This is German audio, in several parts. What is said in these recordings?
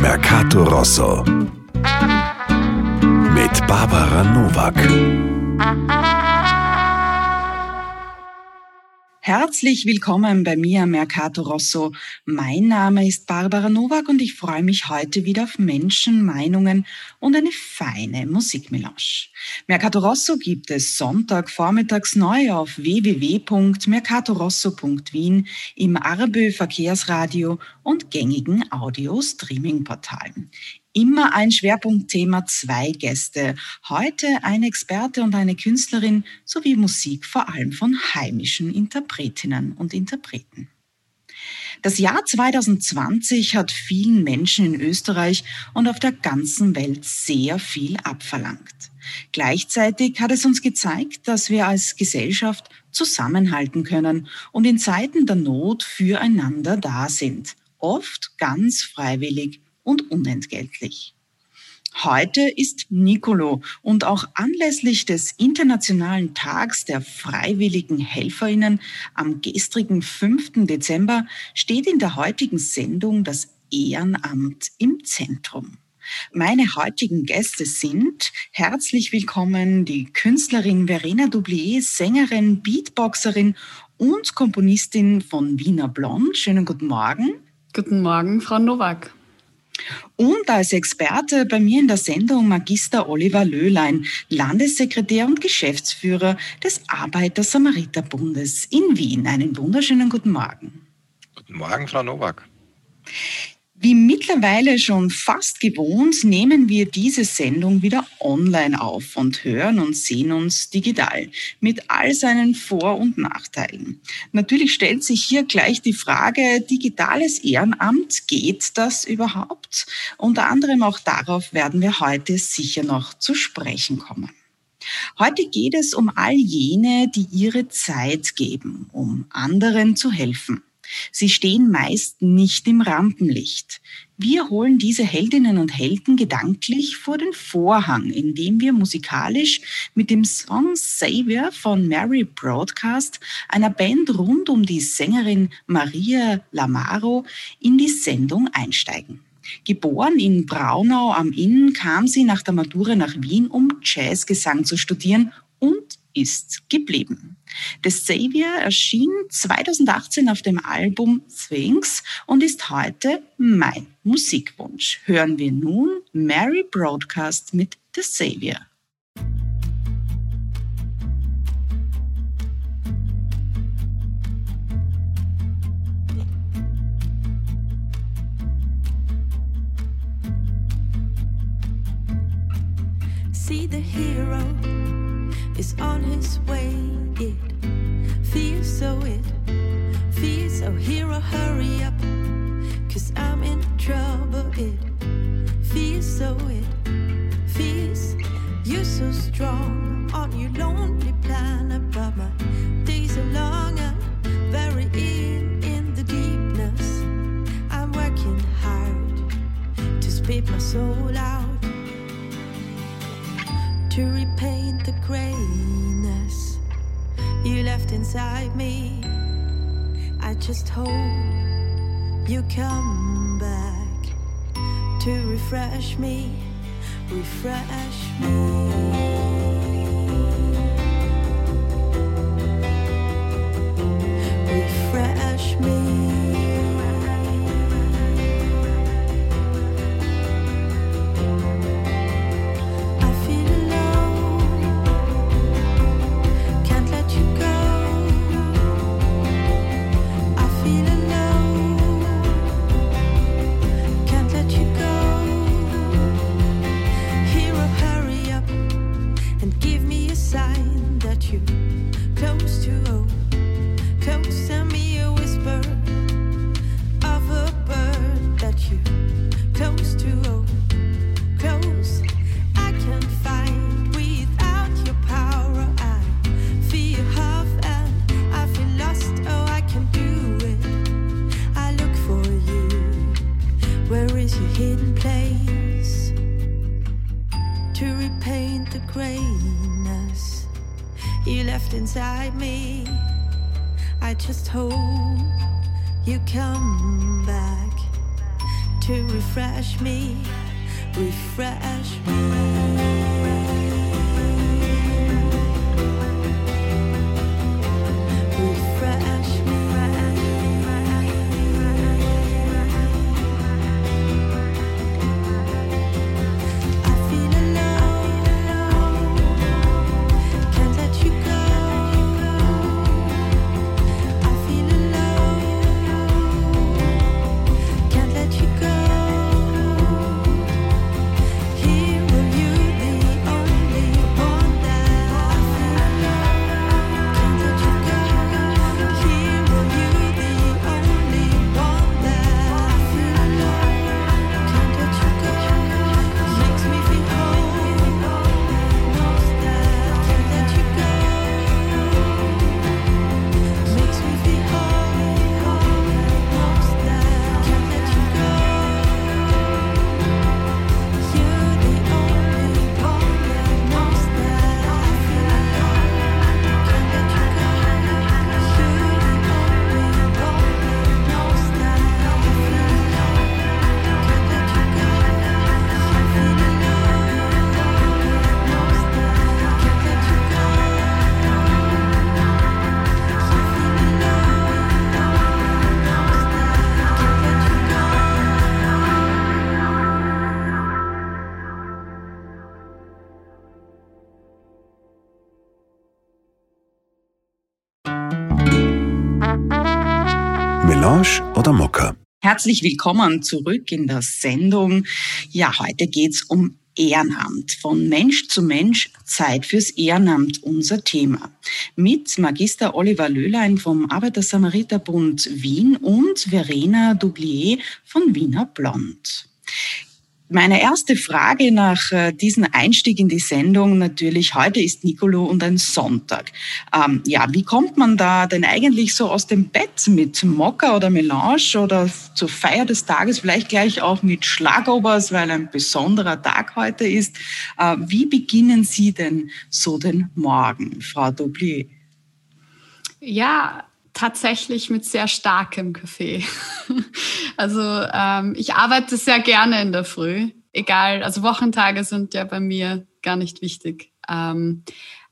Mercato Rosso mit Barbara Novak. Herzlich willkommen bei mir, Mercato Rosso. Mein Name ist Barbara Nowak und ich freue mich heute wieder auf Menschen, Meinungen und eine feine Musikmelange. Mercato Rosso gibt es Sonntag vormittags neu auf www.mercatorosso.wien im Arbö Verkehrsradio und gängigen Audio-Streaming-Portalen. Immer ein Schwerpunktthema, zwei Gäste. Heute ein Experte und eine Künstlerin sowie Musik vor allem von heimischen Interpretinnen und Interpreten. Das Jahr 2020 hat vielen Menschen in Österreich und auf der ganzen Welt sehr viel abverlangt. Gleichzeitig hat es uns gezeigt, dass wir als Gesellschaft zusammenhalten können und in Zeiten der Not füreinander da sind, oft ganz freiwillig und unentgeltlich. Heute ist Nicolo und auch anlässlich des Internationalen Tags der freiwilligen Helferinnen am gestrigen 5. Dezember steht in der heutigen Sendung das Ehrenamt im Zentrum. Meine heutigen Gäste sind herzlich willkommen die Künstlerin Verena Doublier, Sängerin, Beatboxerin und Komponistin von Wiener Blond. Schönen guten Morgen. Guten Morgen, Frau Nowak. Und als Experte bei mir in der Sendung Magister Oliver Löhlein, Landessekretär und Geschäftsführer des Arbeiter-Samariter-Bundes in Wien. Einen wunderschönen guten Morgen. Guten Morgen, Frau Nowak. Wie mittlerweile schon fast gewohnt, nehmen wir diese Sendung wieder online auf und hören und sehen uns digital mit all seinen Vor- und Nachteilen. Natürlich stellt sich hier gleich die Frage, digitales Ehrenamt, geht das überhaupt? Unter anderem auch darauf werden wir heute sicher noch zu sprechen kommen. Heute geht es um all jene, die ihre Zeit geben, um anderen zu helfen. Sie stehen meist nicht im Rampenlicht. Wir holen diese Heldinnen und Helden gedanklich vor den Vorhang, indem wir musikalisch mit dem Song Savior von Mary Broadcast, einer Band rund um die Sängerin Maria Lamaro, in die Sendung einsteigen. Geboren in Braunau am Inn kam sie nach der Matura nach Wien, um Jazzgesang zu studieren und ist geblieben. The Savior erschien 2018 auf dem Album Sphinx und ist heute mein Musikwunsch. Hören wir nun Mary Broadcast mit The Savior. See the hero is on his way. It feels so, it feels so. Hero, hurry up, cause I'm in trouble. It feels so, it feels you're so strong on your lonely planet. But my days are long, I'm very in, in the deepness. I'm working hard to spit my soul out to repaint the grayness you left inside me. I just hope you come back to refresh me, refresh me. Herzlich willkommen zurück in der Sendung. Ja, heute geht's um Ehrenamt. Von Mensch zu Mensch, Zeit fürs Ehrenamt, unser Thema. Mit Magister Oliver Löhlein vom Arbeiter-Samariter-Bund Wien und Verena Doublier von Wiener Blond. Meine erste Frage nach äh, diesem Einstieg in die Sendung natürlich, heute ist Nicolo und ein Sonntag. Ähm, ja, wie kommt man da denn eigentlich so aus dem Bett mit Mokka oder Melange oder zur Feier des Tages vielleicht gleich auch mit Schlagobers, weil ein besonderer Tag heute ist. Äh, wie beginnen Sie denn so den Morgen, Frau Doublier? Ja, tatsächlich mit sehr starkem Kaffee. Also ähm, ich arbeite sehr gerne in der Früh, egal, also Wochentage sind ja bei mir gar nicht wichtig. Ähm,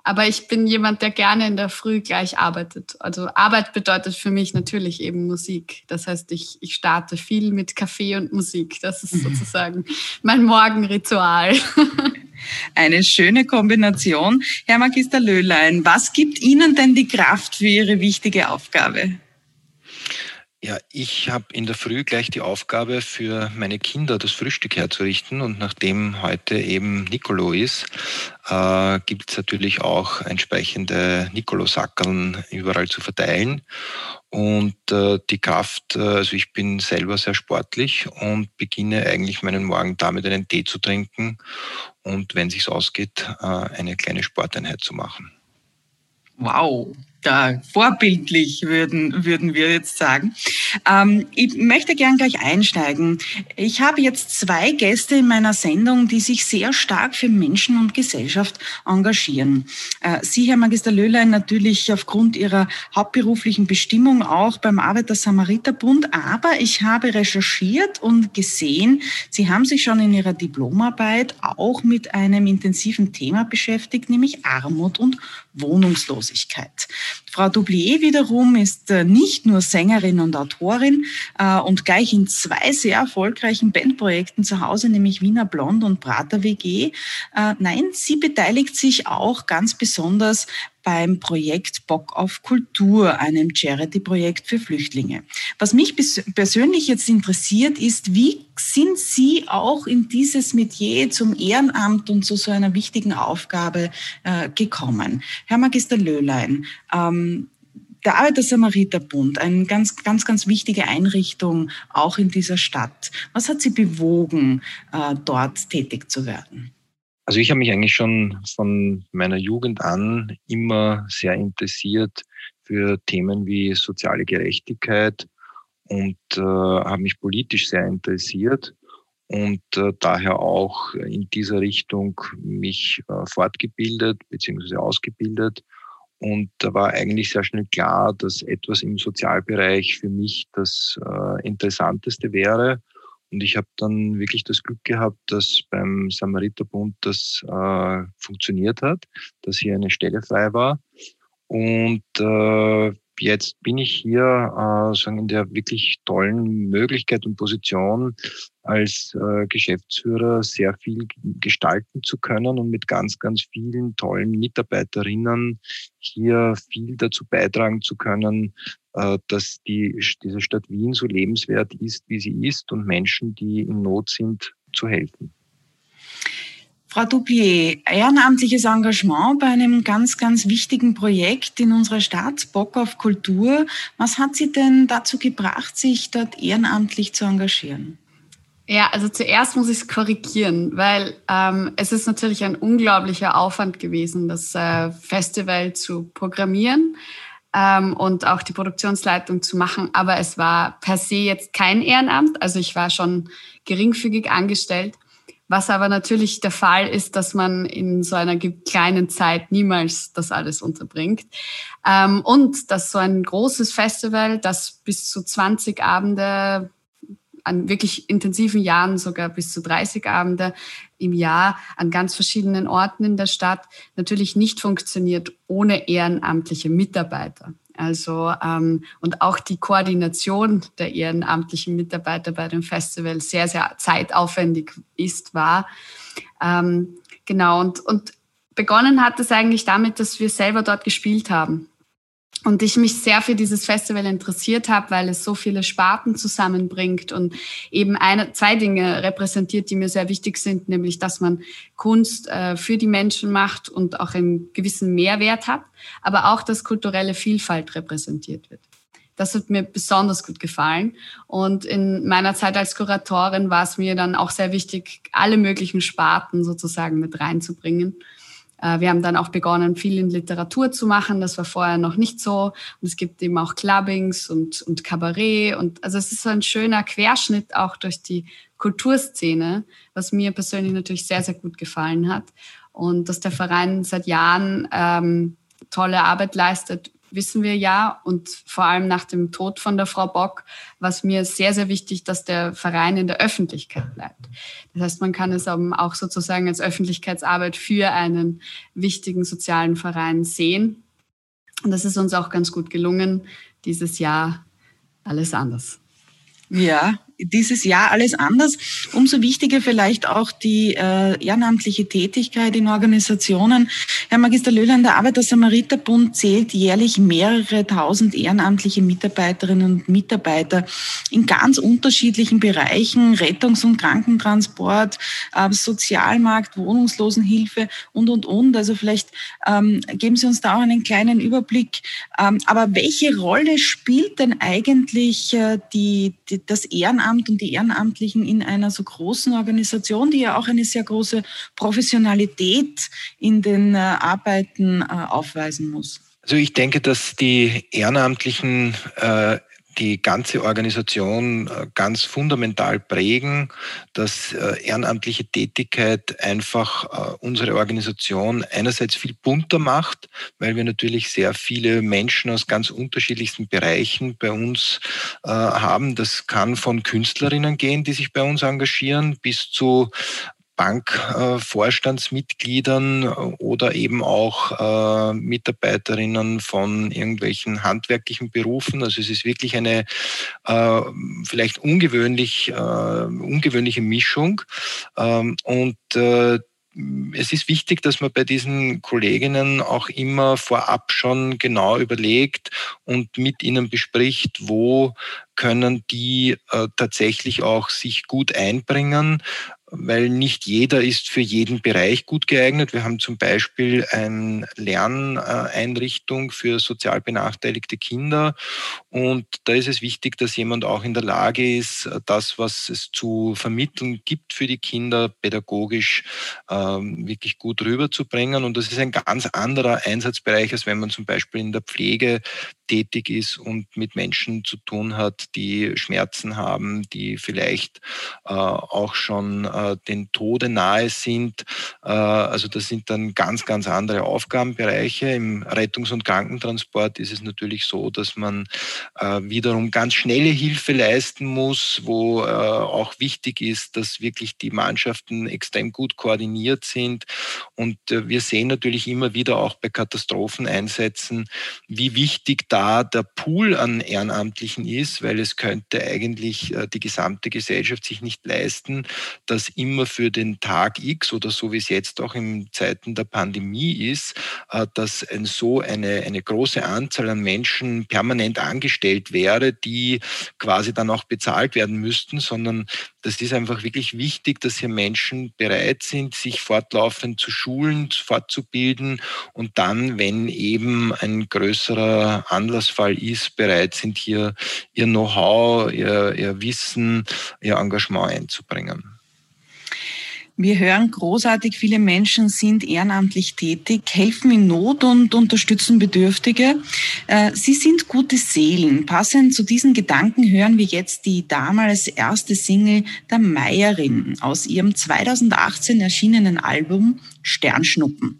aber ich bin jemand, der gerne in der Früh gleich arbeitet. Also Arbeit bedeutet für mich natürlich eben Musik. Das heißt, ich, ich starte viel mit Kaffee und Musik. Das ist sozusagen mein Morgenritual. Eine schöne Kombination. Herr Magister Löhlein, was gibt Ihnen denn die Kraft für Ihre wichtige Aufgabe? Ja, ich habe in der Früh gleich die Aufgabe für meine Kinder das Frühstück herzurichten und nachdem heute eben Nicolo ist, äh, gibt es natürlich auch entsprechende Nicolo-Sackeln überall zu verteilen. Und äh, die Kraft, äh, also ich bin selber sehr sportlich und beginne eigentlich meinen Morgen damit einen Tee zu trinken und wenn sich's ausgeht, äh, eine kleine Sporteinheit zu machen. Wow, da vorbildlich würden, würden wir jetzt sagen. Ähm, ich möchte gern gleich einsteigen. Ich habe jetzt zwei Gäste in meiner Sendung, die sich sehr stark für Menschen und Gesellschaft engagieren. Äh, Sie, Herr Magister Löhlein, natürlich aufgrund Ihrer hauptberuflichen Bestimmung auch beim Arbeiter-Samariter-Bund, aber ich habe recherchiert und gesehen, Sie haben sich schon in Ihrer Diplomarbeit auch mit einem intensiven Thema beschäftigt, nämlich Armut und Wohnungslosigkeit. Frau Doublier wiederum ist äh, nicht nur Sängerin und Autorin äh, und gleich in zwei sehr erfolgreichen Bandprojekten zu Hause, nämlich Wiener Blond und Prater WG. Äh, nein, sie beteiligt sich auch ganz besonders beim Projekt Bock auf Kultur, einem Charity-Projekt für Flüchtlinge. Was mich persönlich jetzt interessiert, ist, wie sind Sie auch in dieses Metier zum Ehrenamt und zu so einer wichtigen Aufgabe äh, gekommen? Herr Magister Löhlein, ähm, der Arbeiter-Samariter-Bund, eine ganz, ganz, ganz wichtige Einrichtung auch in dieser Stadt. Was hat Sie bewogen, äh, dort tätig zu werden? Also ich habe mich eigentlich schon von meiner Jugend an immer sehr interessiert für Themen wie soziale Gerechtigkeit und äh, habe mich politisch sehr interessiert und äh, daher auch in dieser Richtung mich äh, fortgebildet bzw. ausgebildet Und da war eigentlich sehr schnell klar, dass etwas im Sozialbereich für mich das äh, Interessanteste wäre. Und ich habe dann wirklich das Glück gehabt, dass beim Samariterbund das äh, funktioniert hat, dass hier eine Stelle frei war. Und äh, jetzt bin ich hier äh, sagen in der wirklich tollen Möglichkeit und Position, als äh, Geschäftsführer sehr viel gestalten zu können und mit ganz, ganz vielen tollen Mitarbeiterinnen hier viel dazu beitragen zu können, äh, dass die, diese Stadt Wien so lebenswert ist, wie sie ist und Menschen, die in Not sind, zu helfen. Frau Duplier, ehrenamtliches Engagement bei einem ganz, ganz wichtigen Projekt in unserer Stadt, Bock auf Kultur. Was hat Sie denn dazu gebracht, sich dort ehrenamtlich zu engagieren? Ja, also zuerst muss ich es korrigieren, weil ähm, es ist natürlich ein unglaublicher Aufwand gewesen, das äh, Festival zu programmieren ähm, und auch die Produktionsleitung zu machen. Aber es war per se jetzt kein Ehrenamt. Also ich war schon geringfügig angestellt. Was aber natürlich der Fall ist, dass man in so einer kleinen Zeit niemals das alles unterbringt. Ähm, und dass so ein großes Festival, das bis zu 20 Abende an wirklich intensiven Jahren, sogar bis zu 30 Abende im Jahr an ganz verschiedenen Orten in der Stadt natürlich nicht funktioniert ohne ehrenamtliche Mitarbeiter. Also ähm, und auch die Koordination der ehrenamtlichen Mitarbeiter bei dem Festival sehr, sehr zeitaufwendig ist, war. Ähm, genau, und, und begonnen hat es eigentlich damit, dass wir selber dort gespielt haben und ich mich sehr für dieses Festival interessiert habe, weil es so viele Sparten zusammenbringt und eben eine, zwei Dinge repräsentiert, die mir sehr wichtig sind, nämlich dass man Kunst äh, für die Menschen macht und auch einen gewissen Mehrwert hat, aber auch, dass kulturelle Vielfalt repräsentiert wird. Das hat mir besonders gut gefallen. Und in meiner Zeit als Kuratorin war es mir dann auch sehr wichtig, alle möglichen Sparten sozusagen mit reinzubringen. Äh, wir haben dann auch begonnen, viel in Literatur zu machen. Das war vorher noch nicht so. Und es gibt eben auch Clubbings und, und Kabarett. Und also es ist so ein schöner Querschnitt auch durch die Kulturszene, was mir persönlich natürlich sehr, sehr gut gefallen hat. Und dass der Verein seit Jahren ähm, tolle Arbeit leistet, wissen wir ja. Und vor allem nach dem Tod von der Frau Bock war es mir sehr, sehr wichtig, dass der Verein in der Öffentlichkeit bleibt. Das heißt, man kann es auch sozusagen als Öffentlichkeitsarbeit für einen wichtigen sozialen Verein sehen. Und das ist uns auch ganz gut gelungen. Dieses Jahr alles anders. Ja, dieses Jahr alles anders. Umso wichtiger vielleicht auch die äh, ehrenamtliche Tätigkeit in Organisationen. Herr Magister Löhler, der Arbeiter-Samariter-Bund zählt jährlich mehrere tausend ehrenamtliche Mitarbeiterinnen und Mitarbeiter in ganz unterschiedlichen Bereichen, Rettungs- und Krankentransport, äh, Sozialmarkt, Wohnungslosenhilfe und, und, und. Also vielleicht ähm, geben Sie uns da auch einen kleinen Überblick. Ähm, aber welche Rolle spielt denn eigentlich äh, die, die, das Ehrenamt Ehrenamt und die Ehrenamtlichen in einer so großen Organisation, die ja auch eine sehr große Professionalität in den äh, Arbeiten äh, aufweisen muss? Also ich denke, dass die Ehrenamtlichen äh, die ganze Organisation äh, ganz fundamental prägen, dass äh, ehrenamtliche Tätigkeit einfach äh, unsere Organisation einerseits viel bunter macht, weil wir natürlich sehr viele Menschen aus ganz unterschiedlichsten Bereichen bei uns haben. Das kann von Künstlerinnen gehen, die sich bei uns engagieren, bis zu Bankvorstandsmitgliedern oder eben auch äh, Mitarbeiterinnen von irgendwelchen handwerklichen Berufen. Also es ist wirklich eine äh, vielleicht ungewöhnlich, äh, ungewöhnliche Mischung. Ähm, und es ist wichtig, dass man bei diesen Kolleginnen auch immer vorab schon genau überlegt und mit ihnen bespricht, wo können die äh, tatsächlich auch sich gut einbringen, weil nicht jeder ist für jeden Bereich gut geeignet. Wir haben zum Beispiel eine Lerneinrichtung für sozial benachteiligte Kinder und da ist es wichtig, dass jemand auch in der Lage ist, das, was es zu vermitteln gibt für die Kinder, pädagogisch ähm, wirklich gut rüberzubringen. Und das ist ein ganz anderer Einsatzbereich, als wenn man zum Beispiel in der Pflege tätig ist und mit Menschen zu tun hat, die Schmerzen haben, die vielleicht äh, auch schon äh, den Tode nahe sind. Äh, also das sind dann ganz, ganz andere Aufgabenbereiche. Im Rettungs- und Krankentransport ist es natürlich so, dass man äh, wiederum ganz schnelle Hilfe leisten muss, wo äh, auch wichtig ist, dass wirklich die Mannschaften extrem gut koordiniert sind. Und äh, wir sehen natürlich immer wieder auch bei Katastropheneinsätzen, wie wichtig da der Pool an Ehrenamtlichen ist, weil es könnte eigentlich die gesamte Gesellschaft sich nicht leisten, dass immer für den Tag X oder so wie es jetzt auch in Zeiten der Pandemie ist, dass ein, so eine, eine große Anzahl an Menschen permanent angestellt wäre, die quasi dann auch bezahlt werden müssten, sondern das ist einfach wirklich wichtig, dass hier Menschen bereit sind, sich fortlaufend zu schulen, fortzubilden und dann, wenn eben ein größerer Anlassfall ist, bereit sind, hier ihr Know-how, ihr, ihr Wissen, ihr Engagement einzubringen. Wir hören großartig, viele Menschen sind ehrenamtlich tätig, helfen in Not und unterstützen Bedürftige. Äh, sie sind gute Seelen. Passend zu diesen Gedanken hören wir jetzt die damals erste Single der Meierin aus ihrem 2018 erschienenen Album Sternschnuppen.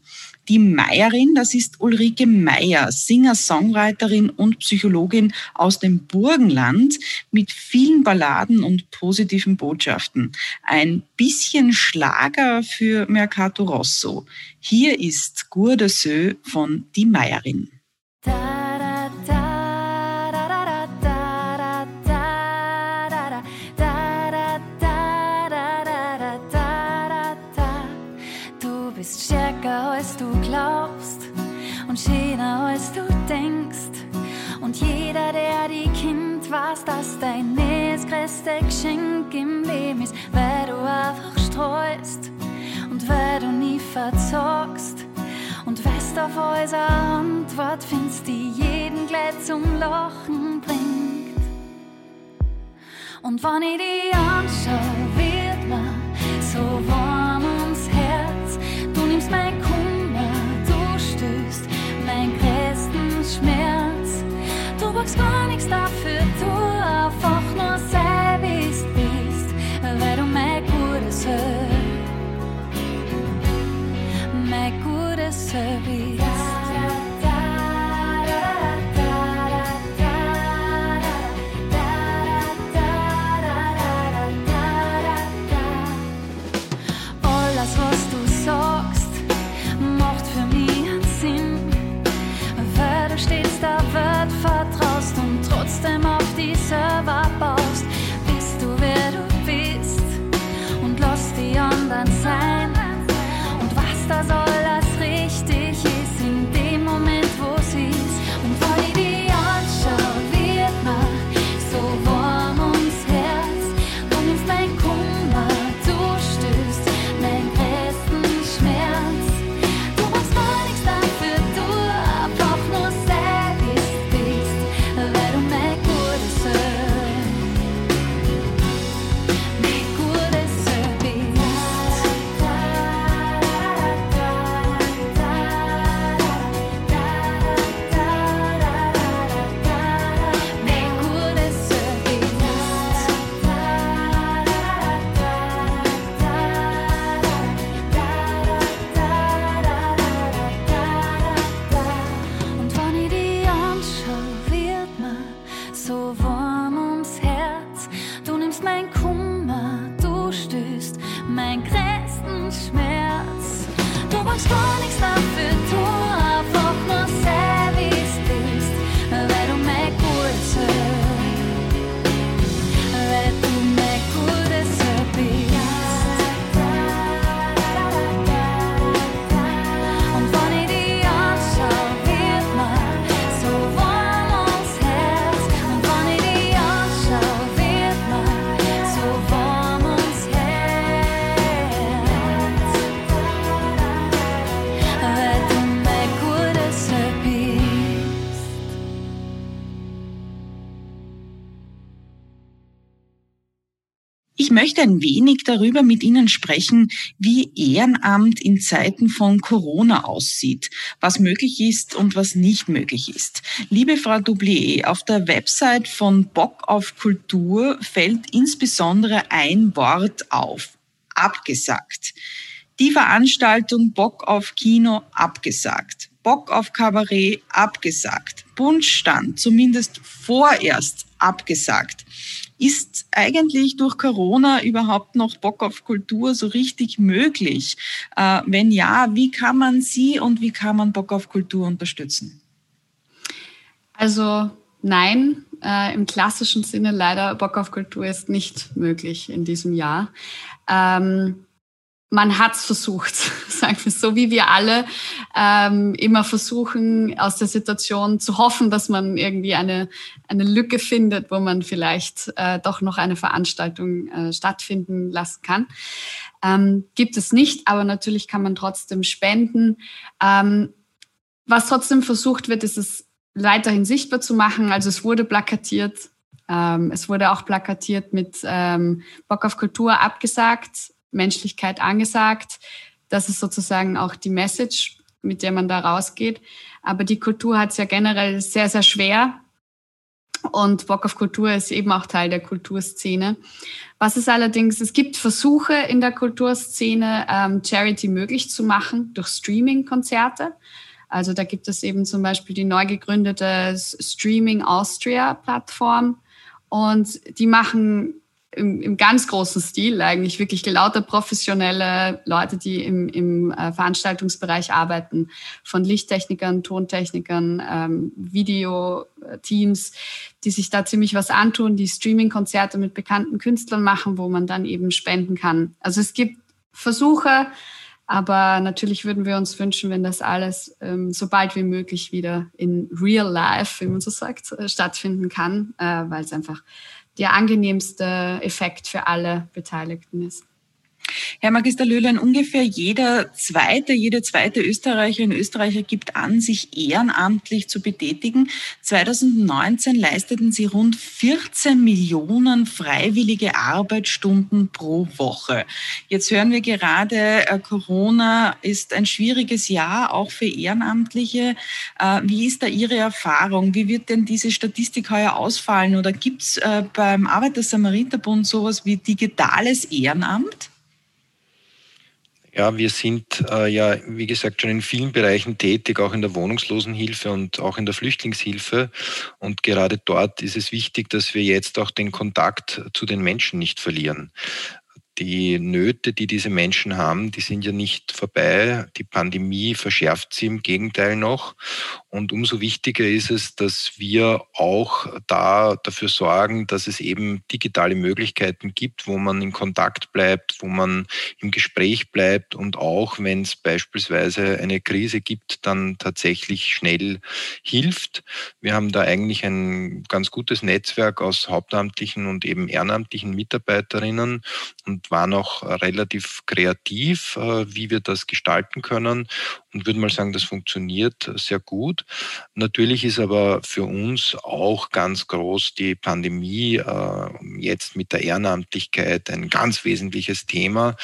Die Meierin, das ist Ulrike Meier, Singer, Songwriterin und Psychologin aus dem Burgenland mit vielen Balladen und positiven Botschaften. Ein bisschen Schlager für Mercato Rosso. Hier ist Gourde Sö von Die Meierin. und dein das größte Geschenk im Leben ist, weil du einfach streust und weil du nie verzogst. Und weißt auf unsere Antwort findest, die jeden gleich zum Lachen bringt. Und wenn ich die anschaue, ein wenig darüber mit Ihnen sprechen, wie Ehrenamt in Zeiten von Corona aussieht, was möglich ist und was nicht möglich ist. Liebe Frau Doublier, auf der Website von Bock auf Kultur fällt insbesondere ein Wort auf. Abgesagt. Die Veranstaltung Bock auf Kino abgesagt. Bock auf Kabarett abgesagt. Bundstand zumindest vorerst abgesagt. Ist eigentlich durch Corona überhaupt noch Bock auf Kultur so richtig möglich? Äh, wenn ja, wie kann man sie und wie kann man Bock auf Kultur unterstützen? Also nein, äh, im klassischen Sinne leider Bock auf Kultur ist nicht möglich in diesem Jahr. Ähm, man hat es versucht, sagen wir so, wie wir alle ähm, immer versuchen, aus der Situation zu hoffen, dass man irgendwie eine, eine Lücke findet, wo man vielleicht äh, doch noch eine Veranstaltung äh, stattfinden lassen kann. Ähm, gibt es nicht, aber natürlich kann man trotzdem spenden. Ähm, was trotzdem versucht wird, ist es weiterhin sichtbar zu machen. Also es wurde plakatiert. Ähm, es wurde auch plakatiert mit ähm, Bock auf Kultur abgesagt Menschlichkeit angesagt. Das ist sozusagen auch die Message, mit der man da rausgeht. Aber die Kultur hat es ja generell sehr, sehr schwer. Und Bock auf Kultur ist eben auch Teil der Kulturszene. Was ist allerdings, es gibt Versuche in der Kulturszene, ähm, Charity möglich zu machen durch Streaming-Konzerte. Also da gibt es eben zum Beispiel die neu gegründete Streaming Austria Plattform. Und die machen im, im ganz großen Stil eigentlich wirklich lauter professionelle Leute, die im, im äh, Veranstaltungsbereich arbeiten, von Lichttechnikern, Tontechnikern, ähm, Videoteams, die sich da ziemlich was antun, die Streaming-Konzerte mit bekannten Künstlern machen, wo man dann eben spenden kann. Also es gibt Versuche, aber natürlich würden wir uns wünschen, wenn das alles ähm, so bald wie möglich wieder in real life, wie man so sagt, äh, stattfinden kann, äh, weil es einfach der angenehmste Effekt für alle Beteiligten ist. Herr Magister Löhlein, ungefähr jeder zweite, jede zweite Österreicherin, Österreicher gibt an, sich ehrenamtlich zu betätigen. 2019 leisteten sie rund 14 Millionen freiwillige Arbeitsstunden pro Woche. Jetzt hören wir gerade, äh, Corona ist ein schwieriges Jahr, auch für Ehrenamtliche. Äh, wie ist da Ihre Erfahrung? Wie wird denn diese Statistik heuer ausfallen? Oder gibt es äh, beim Arbeiter-Samariter-Bund sowas wie digitales Ehrenamt? Ja, wir sind äh, ja, wie gesagt, schon in vielen Bereichen tätig, auch in der Wohnungslosenhilfe und auch in der Flüchtlingshilfe. Und gerade dort ist es wichtig, dass wir jetzt auch den Kontakt zu den Menschen nicht verlieren die Nöte, die diese Menschen haben, die sind ja nicht vorbei. Die Pandemie verschärft sie im Gegenteil noch. Und umso wichtiger ist es, dass wir auch da dafür sorgen, dass es eben digitale Möglichkeiten gibt, wo man in Kontakt bleibt, wo man im Gespräch bleibt und auch, wenn es beispielsweise eine Krise gibt, dann tatsächlich schnell hilft. Wir haben da eigentlich ein ganz gutes Netzwerk aus hauptamtlichen und eben ehrenamtlichen Mitarbeiterinnen und waren auch relativ kreativ, äh, wie wir das gestalten können und würde mal sagen, das funktioniert sehr gut. Natürlich ist aber für uns auch ganz groß die Pandemie äh, jetzt mit der Ehrenamtlichkeit ein ganz wesentliches Thema.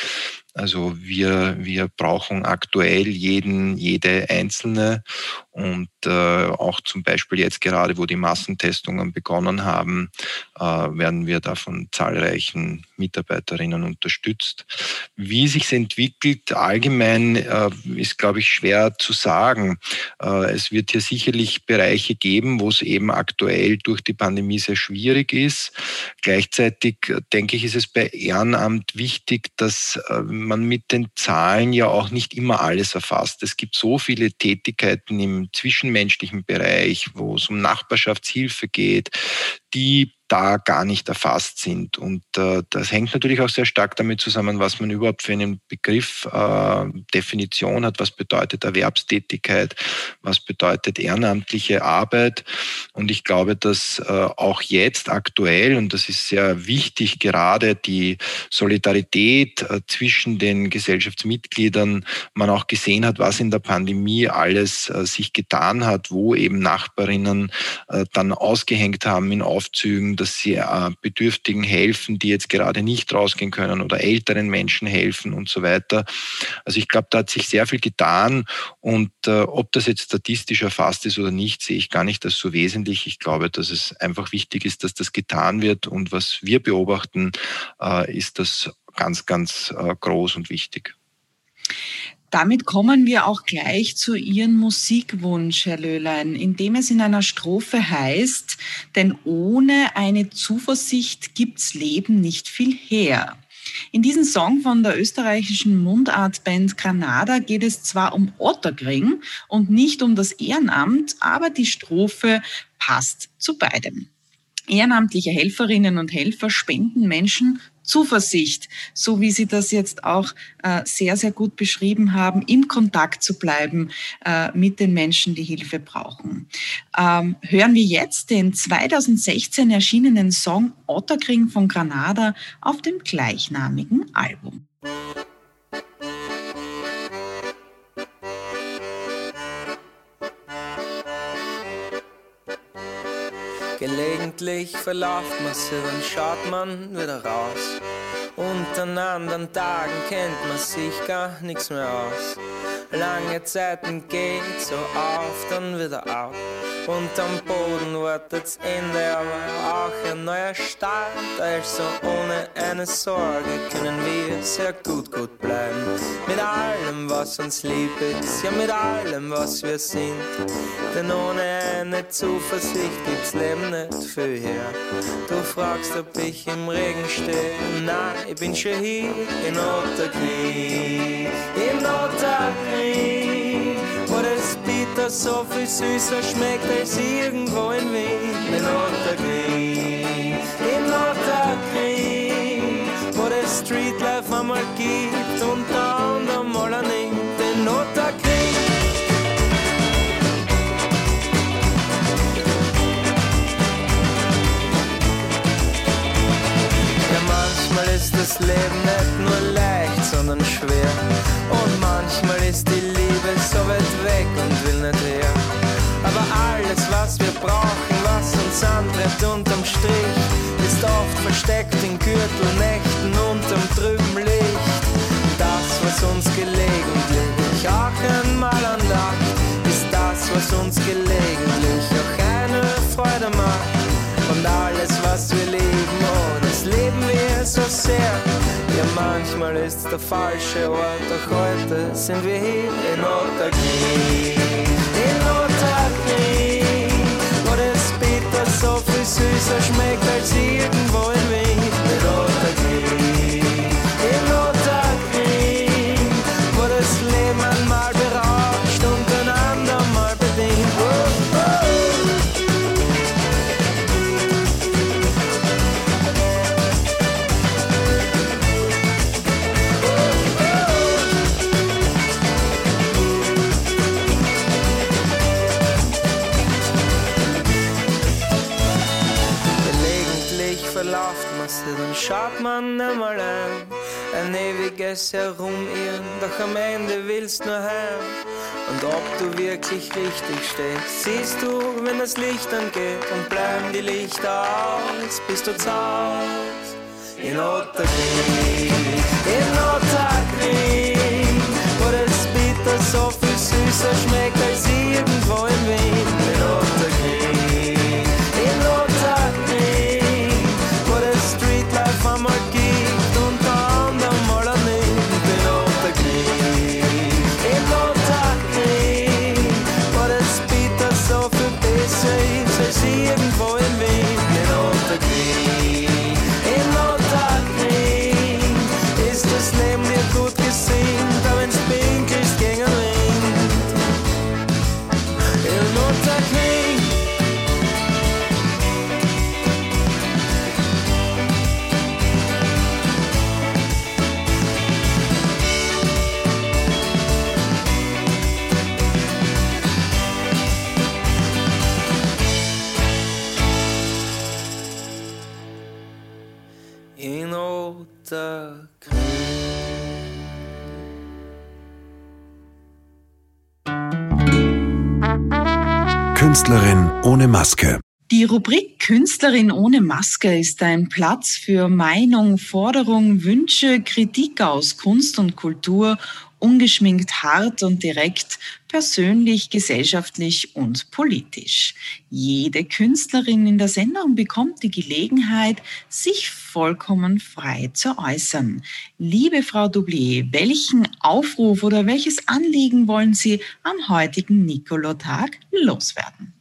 Also wir, wir brauchen aktuell jeden, jede einzelne und äh, auch zum Beispiel jetzt gerade, wo die Massentestungen begonnen haben, äh, werden wir da von zahlreichen Mitarbeiterinnen unterstützt. Wie sich entwickelt allgemein äh, ist, glaube ich, schwer zu sagen. Äh, es wird hier sicherlich Bereiche geben, wo es eben aktuell durch die Pandemie sehr schwierig ist. Gleichzeitig äh, denke ich, ist es bei Ehrenamt wichtig, dass äh, man mit den Zahlen ja auch nicht immer alles erfasst. Es gibt so viele Tätigkeiten im zwischenmenschlichen Bereich, wo es um Nachbarschaftshilfe geht, die da gar nicht erfasst sind. Und äh, das hängt natürlich auch sehr stark damit zusammen, was man überhaupt für einen Begriff, äh, Definition hat, was bedeutet Erwerbstätigkeit, was bedeutet ehrenamtliche Arbeit. Und ich glaube, dass äh, auch jetzt aktuell, und das ist sehr wichtig, gerade die Solidarität äh, zwischen den Gesellschaftsmitgliedern, man auch gesehen hat, was in der Pandemie alles äh, sich getan hat, wo eben Nachbarinnen äh, dann ausgehängt haben in Aufzügen, dass sie äh, Bedürftigen helfen, die jetzt gerade nicht rausgehen können oder älteren Menschen helfen und so weiter. Also ich glaube, da hat sich sehr viel getan und äh, ob das jetzt statistisch erfasst ist oder nicht, sehe ich gar nicht als so wesentlich. Ich glaube, dass es einfach wichtig ist, dass das getan wird und was wir beobachten, äh, ist das ganz, ganz groß und wichtig. Damit kommen wir auch gleich zu Ihrem Musikwunsch, Herr Löhlein, indem es in einer Strophe heißt, denn ohne eine Zuversicht gibt's Leben nicht viel her. In diesem Song von der österreichischen Mundartband Granada geht es zwar um Ottergring und nicht um das Ehrenamt, aber die Strophe passt zu beidem. Ehrenamtliche Helferinnen und Helfer spenden Menschen Zuversicht, so wie Sie das jetzt auch äh, sehr, sehr gut beschrieben haben, im Kontakt zu bleiben äh, mit den Menschen, die Hilfe brauchen. Ähm, hören wir jetzt den 2016 erschienenen Song Otterkring von Granada auf dem gleichnamigen Album. Gelegentlich verlauft man sie, dann schaut man wieder raus. Und an anderen Tagen kennt man sich gar nichts mehr aus. Lange Zeiten geht so auf, dann wieder auf. Und am Boden wartet's Ende, aber auch ein neuer Start. Also ohne eine Sorge können wir sehr gut, gut bleiben. Mit allem, was uns lieb ist, ja mit allem, was wir sind. Denn ohne eine Zuversicht gibt's Leben nicht viel her. Du fragst, ob ich im Regen stehe. Nein, ich bin schon hier in Otterknie. In Otterknie, das so viel süßer schmeckt als irgendwo in Wien. In Otterknie, in Otterknie, wo das Streetlife einmal gibt und dann einmal nimmt. In Otterknie. Ja, manchmal ist das Leben nicht nur leicht, sondern schwer. Und manchmal ist die Liebe so weit weg und will nicht her. Aber alles, was wir brauchen, was uns antreibt unterm Strich, ist oft versteckt in Gürtelnächten unterm trüben Licht. Das, was uns gelegentlich auch einmal anlacht, ist das, was uns gelegentlich auch eine Freude macht. Und alles, was wir lieben, oh, das leben wir so sehr. Manchmal ist der falsche Ort, doch heute sind wir hier in Otterknie. In Otterknie, wo das Bitter so viel süßer schmeckt als irgendwo in Wien. Ein. Ein ewiges Herumirren, doch am Ende willst nur heim. Und ob du wirklich richtig stehst, siehst du, wenn das Licht angeht und bleiben die Lichter aus, bis du zahlst. In Otterkring, in Otterkring, wo das Bitter so viel süßer schmeckt als irgendwo in Wien. Rubrik Künstlerin ohne Maske ist ein Platz für Meinung, Forderung, Wünsche, Kritik aus Kunst und Kultur, ungeschminkt hart und direkt, persönlich, gesellschaftlich und politisch. Jede Künstlerin in der Sendung bekommt die Gelegenheit, sich vollkommen frei zu äußern. Liebe Frau Doublier, welchen Aufruf oder welches Anliegen wollen Sie am heutigen Nikolotag loswerden?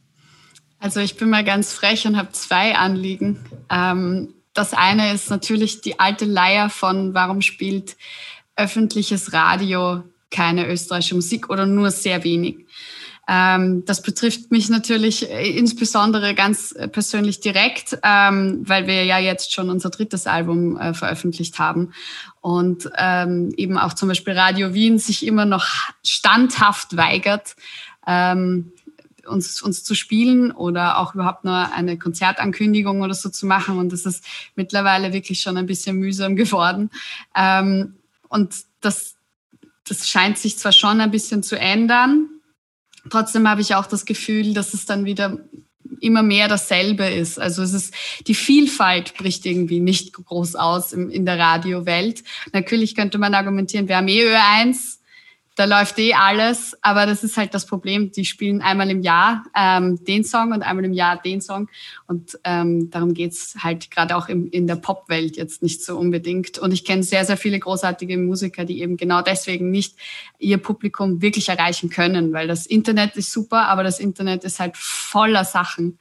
Also ich bin mal ganz frech und habe zwei Anliegen. Ähm, das eine ist natürlich die alte Leier von, warum spielt öffentliches Radio keine österreichische Musik oder nur sehr wenig. Ähm, das betrifft mich natürlich äh, insbesondere ganz äh, persönlich direkt, ähm, weil wir ja jetzt schon unser drittes Album äh, veröffentlicht haben und ähm, eben auch zum Beispiel Radio Wien sich immer noch standhaft weigert, ähm, uns, uns zu spielen oder auch überhaupt nur eine Konzertankündigung oder so zu machen. Und das ist mittlerweile wirklich schon ein bisschen mühsam geworden. Ähm, und das, das scheint sich zwar schon ein bisschen zu ändern, trotzdem habe ich auch das Gefühl, dass es dann wieder immer mehr dasselbe ist. Also es ist, die Vielfalt bricht irgendwie nicht groß aus im, in der Radiowelt. Natürlich könnte man argumentieren, wir haben eh Ö1, da läuft eh alles, aber das ist halt das Problem. Die spielen einmal im Jahr ähm, den Song und einmal im Jahr den Song. Und ähm, darum geht's halt gerade auch im, in der Popwelt jetzt nicht so unbedingt. Und ich kenne sehr, sehr viele großartige Musiker, die eben genau deswegen nicht ihr Publikum wirklich erreichen können, weil das Internet ist super, aber das Internet ist halt voller Sachen.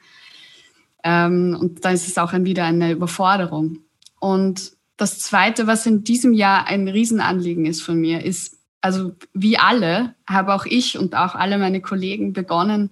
Ähm, und da ist es auch wieder eine Überforderung. Und das Zweite, was in diesem Jahr ein Riesenanliegen ist von mir, ist, also wie alle, habe auch ich und auch alle meine Kollegen begonnen,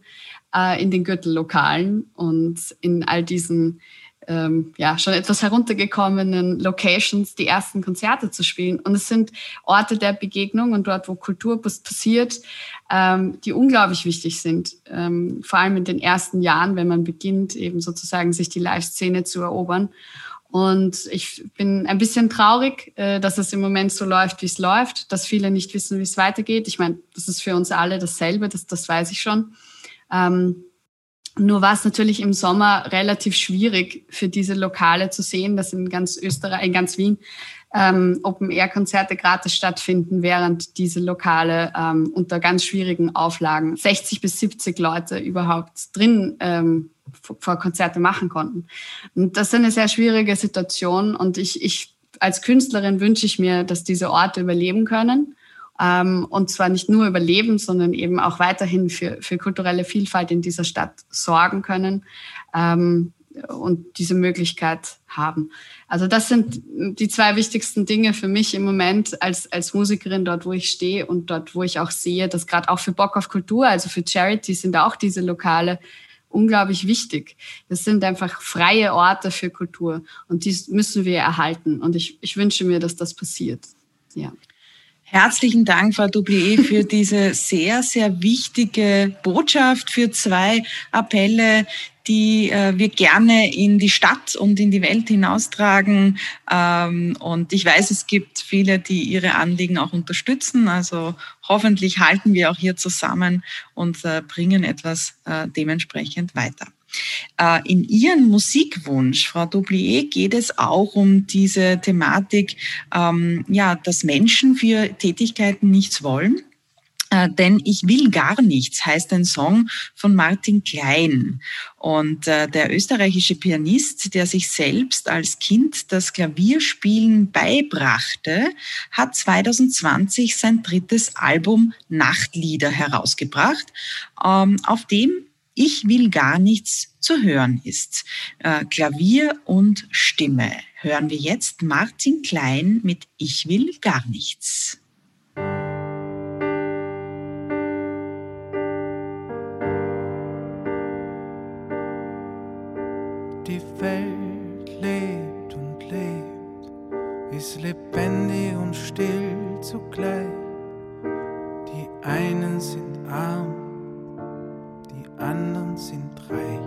äh, in den Gürtellokalen und in all diesen ähm, ja, schon etwas heruntergekommenen Locations die ersten Konzerte zu spielen. Und es sind Orte der Begegnung und dort, wo Kultur passiert, ähm, die unglaublich wichtig sind. Ähm, vor allem in den ersten Jahren, wenn man beginnt, eben sozusagen sich die Live-Szene zu erobern. Und ich bin ein bisschen traurig, äh, dass es im Moment so läuft, wie es läuft, dass viele nicht wissen, wie es weitergeht. Ich meine, das ist für uns alle dasselbe, das, das weiß ich schon. Ähm, nur war es natürlich im Sommer relativ schwierig für diese Lokale zu sehen, dass in ganz Österreich, in ganz Wien ähm, Open-Air-Konzerte gratis stattfinden, während diese Lokale ähm, unter ganz schwierigen Auflagen 60 bis 70 Leute überhaupt drin ähm, vor Konzerte machen konnten. Und das ist eine sehr schwierige Situation und ich, ich als Künstlerin wünsche ich mir, dass diese Orte überleben können. Ähm, und zwar nicht nur überleben, sondern eben auch weiterhin für, für kulturelle Vielfalt in dieser Stadt sorgen können ähm, und diese Möglichkeit haben. Also das sind die zwei wichtigsten Dinge für mich im Moment als, als Musikerin dort, wo ich stehe und dort, wo ich auch sehe, dass gerade auch für Bock auf Kultur, also für Charity sind auch diese Lokale unglaublich wichtig. Das sind einfach freie Orte für Kultur und die müssen wir erhalten. Und ich, ich wünsche mir, dass das passiert. Ja. Herzlichen Dank, Frau Doublier, für diese sehr, sehr wichtige Botschaft, für zwei Appelle, die äh, wir gerne in die Stadt und in die Welt hinaustragen. Ähm, und ich weiß, es gibt viele, die ihre Anliegen auch unterstützen. Also hoffentlich halten wir auch hier zusammen und äh, bringen etwas äh, dementsprechend weiter. Äh, in Ihrem Musikwunsch, Frau Doublier, geht es auch um diese Thematik, ähm, ja, dass Menschen für Tätigkeiten nichts wollen denn ich will gar nichts heißt ein Song von Martin Klein. Und äh, der österreichische Pianist, der sich selbst als Kind das Klavierspielen beibrachte, hat 2020 sein drittes Album Nachtlieder herausgebracht, ähm, auf dem ich will gar nichts zu hören ist. Äh, Klavier und Stimme. Hören wir jetzt Martin Klein mit Ich will gar nichts. Einen sind arm, die anderen sind reich.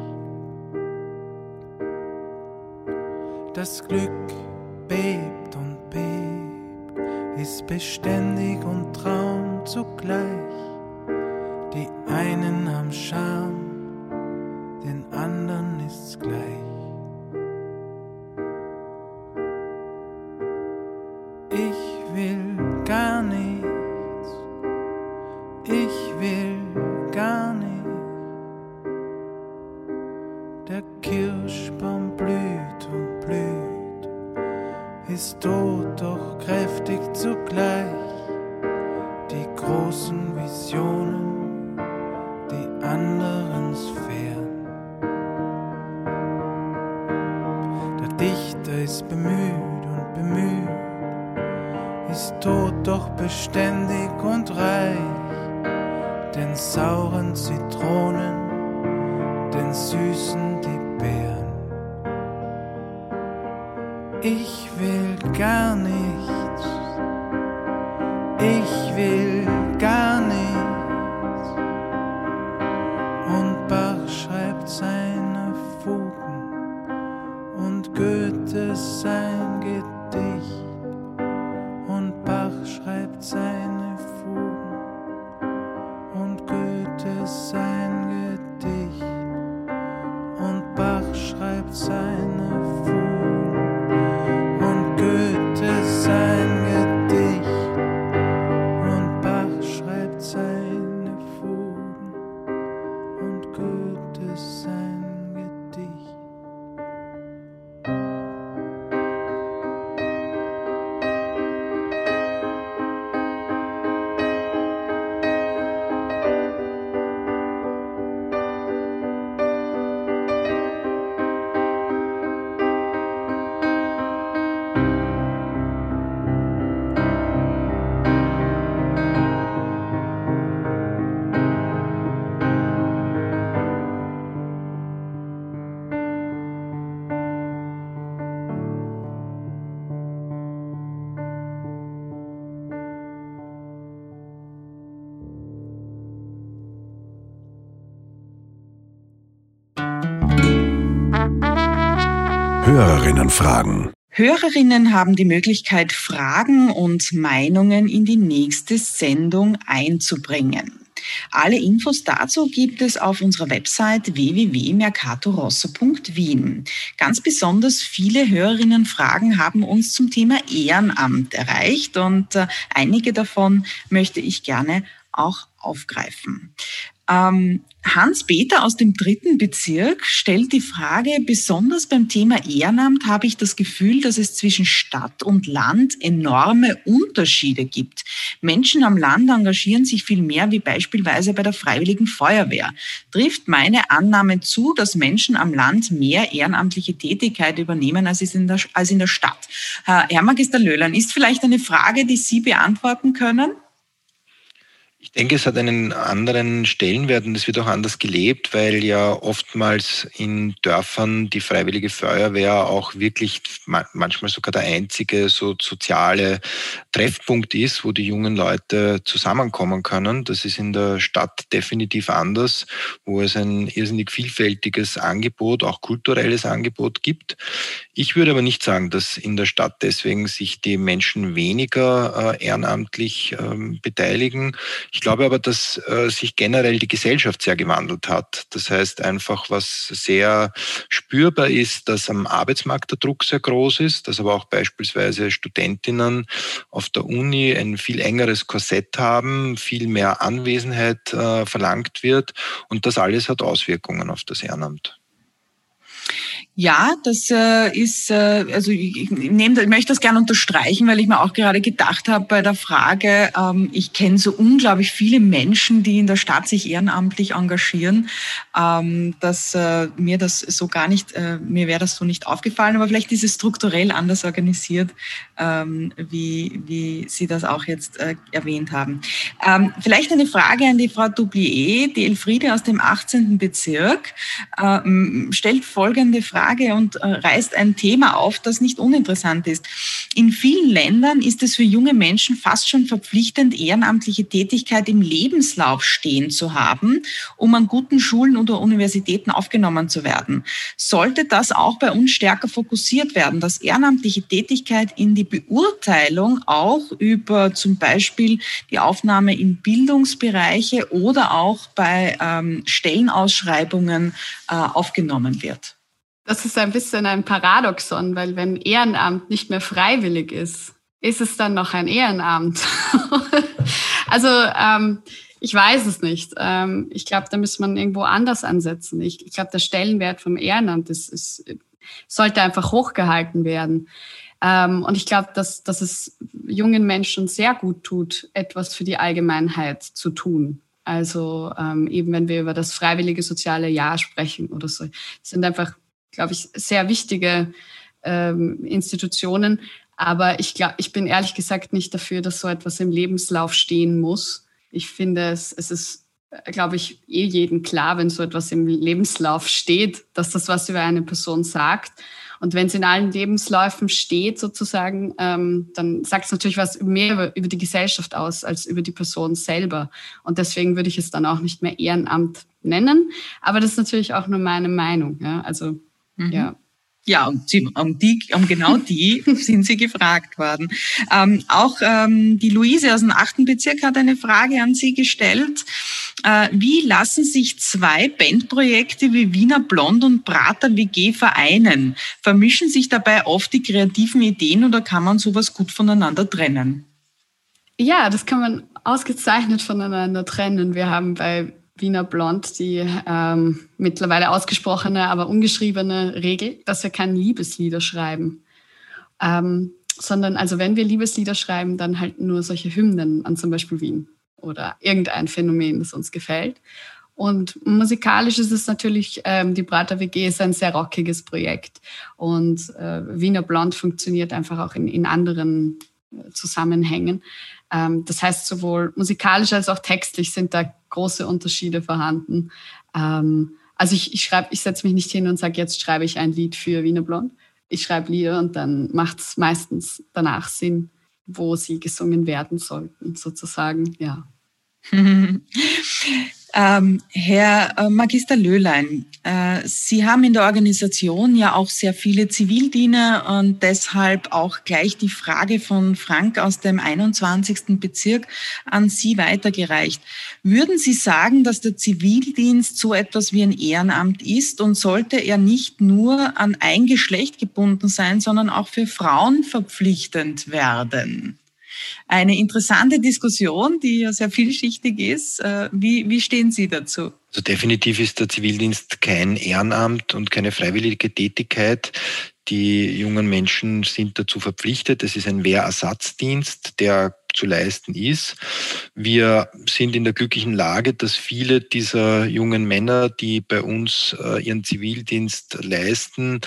Das Glück bebt und bebt, ist beständig und Traum zugleich. Hörerinnenfragen. Hörerinnen haben die Möglichkeit, Fragen und Meinungen in die nächste Sendung einzubringen. Alle Infos dazu gibt es auf unserer Website www.mercatorosso.wien. Ganz besonders viele Hörerinnenfragen haben uns zum Thema Ehrenamt erreicht und äh, einige davon möchte ich gerne auch aufgreifen. Ähm, Hans-Peter aus dem dritten Bezirk stellt die Frage, besonders beim Thema Ehrenamt habe ich das Gefühl, dass es zwischen Stadt und Land enorme Unterschiede gibt. Menschen am Land engagieren sich viel mehr wie beispielsweise bei der Freiwilligen Feuerwehr. Trifft meine Annahme zu, dass Menschen am Land mehr ehrenamtliche Tätigkeit übernehmen als in der, als in der Stadt? Herr Magister Löhlern, ist vielleicht eine Frage, die Sie beantworten können? Ich denke, es hat einen anderen Stellenwert und es wird auch anders gelebt, weil ja oftmals in Dörfern die Freiwillige Feuerwehr auch wirklich manchmal sogar der einzige so soziale Treffpunkt ist, wo die jungen Leute zusammenkommen können. Das ist in der Stadt definitiv anders, wo es ein irrsinnig vielfältiges Angebot, auch kulturelles Angebot gibt. Ich würde aber nicht sagen, dass in der Stadt deswegen sich die Menschen weniger äh, ehrenamtlich ähm, beteiligen. Ich glaube aber, dass äh, sich generell die Gesellschaft sehr gewandelt hat. Das heißt einfach, was sehr spürbar ist, dass am Arbeitsmarkt der Druck sehr groß ist, dass aber auch beispielsweise Studentinnen auf der Uni ein viel engeres Korsett haben, viel mehr Anwesenheit äh, verlangt wird und das alles hat Auswirkungen auf das Ehrenamt. Ja, das äh, ist, äh, also ich, ich, nehme, ich möchte das gerne unterstreichen, weil ich mir auch gerade gedacht habe bei der Frage, ähm, ich kenne so unglaublich viele Menschen, die in der Stadt sich ehrenamtlich engagieren, ähm, dass äh, mir das so gar nicht, äh, mir wäre das so nicht aufgefallen, aber vielleicht ist es strukturell anders organisiert, ähm, wie, wie Sie das auch jetzt äh, erwähnt haben. Ähm, vielleicht eine Frage an die Frau Doublier, die Elfriede aus dem 18. Bezirk, äh, stellt folgende Frage und äh, reißt ein Thema auf, das nicht uninteressant ist. In vielen Ländern ist es für junge Menschen fast schon verpflichtend, ehrenamtliche Tätigkeit im Lebenslauf stehen zu haben, um an guten Schulen oder Universitäten aufgenommen zu werden. Sollte das auch bei uns stärker fokussiert werden, dass ehrenamtliche Tätigkeit in die Beurteilung auch über zum Beispiel die Aufnahme in Bildungsbereiche oder auch bei ähm, Stellenausschreibungen äh, aufgenommen wird? Das ist ein bisschen ein Paradoxon, weil wenn Ehrenamt nicht mehr freiwillig ist, ist es dann noch ein Ehrenamt? also ähm, ich weiß es nicht. Ähm, ich glaube, da muss man irgendwo anders ansetzen. Ich, ich glaube, der Stellenwert vom Ehrenamt ist, ist, sollte einfach hochgehalten werden. Ähm, und ich glaube, dass, dass es jungen Menschen sehr gut tut, etwas für die Allgemeinheit zu tun. Also ähm, eben, wenn wir über das freiwillige soziale Jahr sprechen oder so, sind einfach, glaube ich, sehr wichtige ähm, Institutionen. Aber ich glaube, ich bin ehrlich gesagt nicht dafür, dass so etwas im Lebenslauf stehen muss. Ich finde, es, es ist, glaube ich, eh jedem klar, wenn so etwas im Lebenslauf steht, dass das was über eine Person sagt. Und wenn es in allen Lebensläufen steht, sozusagen, ähm, dann sagt es natürlich was mehr über, über, die Gesellschaft aus als über die Person selber. Und deswegen würde ich es dann auch nicht mehr Ehrenamt nennen. Aber das ist natürlich auch nur meine Meinung. Ja? Also, mhm. ja. Ja, und sie, um, die, um genau die sind Sie gefragt worden. Ähm, auch ähm, die Luise aus dem achten Bezirk hat eine Frage an Sie gestellt. Äh, wie lassen sich zwei Bandprojekte wie Wiener Blond und Prater WG vereinen? Vermischen sich dabei oft die kreativen Ideen oder kann man sowas gut voneinander trennen? Ja, das kann man ausgezeichnet voneinander trennen. Wir haben bei Wiener Blond die ähm, mittlerweile ausgesprochene, aber ungeschriebene Regel, dass wir keine Liebeslieder schreiben. Ähm, sondern also wenn wir Liebeslieder schreiben, dann halt nur solche Hymnen an zum Beispiel Wien oder irgendein Phänomen, das uns gefällt. Und musikalisch ist es natürlich, ähm, die Prater WG ist ein sehr rockiges Projekt. Und äh, Wiener Blond funktioniert einfach auch in, in anderen äh, Zusammenhängen. Ähm, das heißt, sowohl musikalisch als auch textlich sind da große Unterschiede vorhanden. Ähm, also ich, ich schreibe, ich setze mich nicht hin und sage, jetzt schreibe ich ein Lied für Wiener Blond. Ich schreibe Lieder und dann macht es meistens danach Sinn, wo sie gesungen werden sollten, sozusagen, ja. Ähm, Herr äh, Magister Löhlein, äh, Sie haben in der Organisation ja auch sehr viele Zivildiener und deshalb auch gleich die Frage von Frank aus dem 21. Bezirk an Sie weitergereicht. Würden Sie sagen, dass der Zivildienst so etwas wie ein Ehrenamt ist und sollte er nicht nur an ein Geschlecht gebunden sein, sondern auch für Frauen verpflichtend werden? Eine interessante Diskussion, die ja sehr vielschichtig ist. Äh, wie, wie stehen Sie dazu? Also definitiv ist der Zivildienst kein Ehrenamt und keine freiwillige Tätigkeit. Die jungen Menschen sind dazu verpflichtet. Es ist ein Wehrersatzdienst, der zu leisten ist. Wir sind in der glücklichen Lage, dass viele dieser jungen Männer, die bei uns äh, ihren Zivildienst leisten,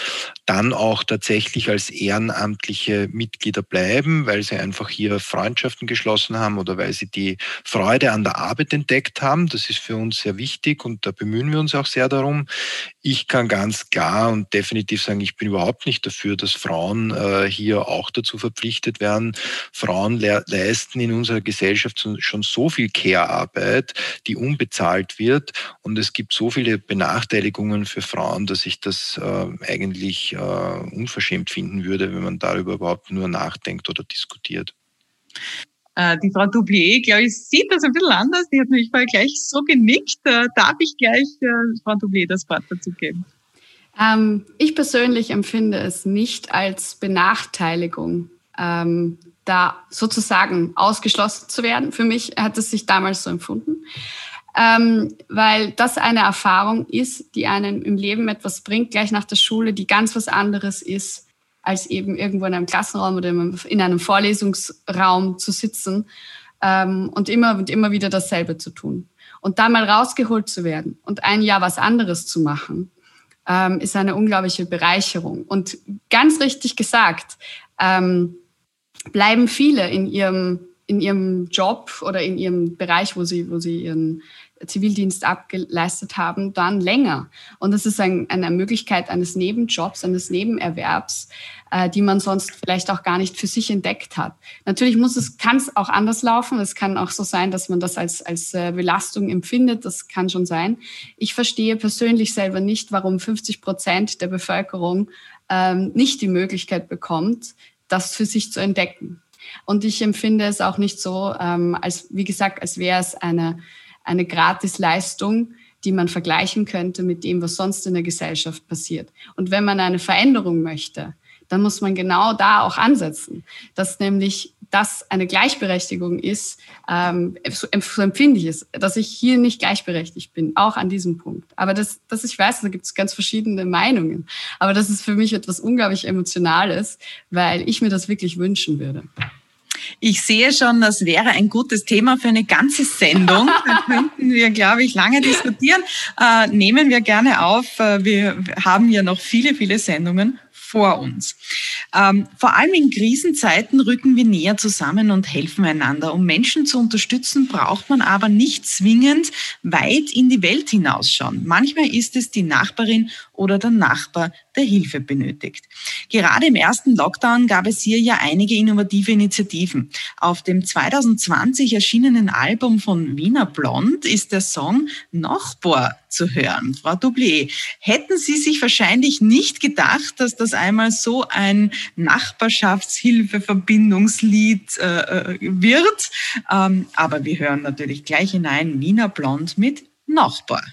dann auch tatsächlich als ehrenamtliche Mitglieder bleiben, weil sie einfach hier Freundschaften geschlossen haben oder weil sie die Freude an der Arbeit entdeckt haben. Das ist für uns sehr wichtig und da bemühen wir uns auch sehr darum. Ich kann ganz klar und definitiv sagen, ich bin überhaupt nicht dafür, dass Frauen äh, hier auch dazu verpflichtet werden. Frauen leisten in unserer Gesellschaft schon so viel Care-Arbeit, die unbezahlt wird und es gibt so viele Benachteiligungen für Frauen, dass ich das äh, eigentlich äh, unverschämt finden würde, wenn man darüber überhaupt nur nachdenkt oder diskutiert. Äh, die Frau Doublier, glaube ich, sieht das ein bisschen anders. Die hat mich vorher gleich so genickt. Äh, darf ich gleich äh, Frau Doublier das Wort dazu geben? Ähm, ich persönlich empfinde es nicht als Benachteiligung, ähm, da sozusagen ausgeschlossen zu werden. Für mich hat es sich damals so empfunden, ähm, weil das eine Erfahrung ist, die einem im Leben etwas bringt, gleich nach der Schule, die ganz was anderes ist als eben irgendwo in einem Klassenraum oder in einem Vorlesungsraum zu sitzen ähm, und immer und immer wieder dasselbe zu tun. Und da mal rausgeholt zu werden und ein Jahr was anderes zu machen, ähm, ist eine unglaubliche Bereicherung. Und ganz richtig gesagt, ähm, bleiben viele in ihrem, in ihrem Job oder in ihrem Bereich, wo sie, wo sie ihren Zivildienst abgeleistet haben, dann länger. Und das ist ein, eine Möglichkeit eines Nebenjobs, eines Nebenerwerbs, äh, die man sonst vielleicht auch gar nicht für sich entdeckt hat. Natürlich muss es, kann es auch anders laufen. Es kann auch so sein, dass man das als, als äh, Belastung empfindet. Das kann schon sein. Ich verstehe persönlich selber nicht, warum 50 Prozent der Bevölkerung ähm, nicht die Möglichkeit bekommt, das für sich zu entdecken. Und ich empfinde es auch nicht so, ähm, als, wie gesagt, als wäre es eine eine Gratisleistung, die man vergleichen könnte mit dem, was sonst in der Gesellschaft passiert. Und wenn man eine Veränderung möchte, dann muss man genau da auch ansetzen, dass nämlich das eine Gleichberechtigung ist, ähm, so, empfinde ich es, dass ich hier nicht gleichberechtigt bin, auch an diesem Punkt. Aber das, das ich weiß, da gibt es ganz verschiedene Meinungen. Aber das ist für mich etwas unglaublich Emotionales, weil ich mir das wirklich wünschen würde. Ich sehe schon, das wäre ein gutes Thema für eine ganze Sendung. Da könnten wir, glaube ich, lange diskutieren. Äh, nehmen wir gerne auf. Äh, wir haben ja noch viele, viele Sendungen vor uns. Ähm, vor allem in Krisenzeiten rücken wir näher zusammen und helfen einander. Um Menschen zu unterstützen, braucht man aber nicht zwingend weit in die Welt hinausschauen. Manchmal ist es die Nachbarin oder der Nachbar, der Hilfe benötigt. Gerade im ersten Lockdown gab es hier ja einige innovative Initiativen. Auf dem 2020 erschienenen Album von Wiener Blond ist der Song Nachbar zu hören. Frau Doublier, hätten Sie sich wahrscheinlich nicht gedacht, dass das einmal so ein Nachbarschaftshilfeverbindungslied äh, äh, wird. Ähm, aber wir hören natürlich gleich hinein Wiener Blond mit Nachbar.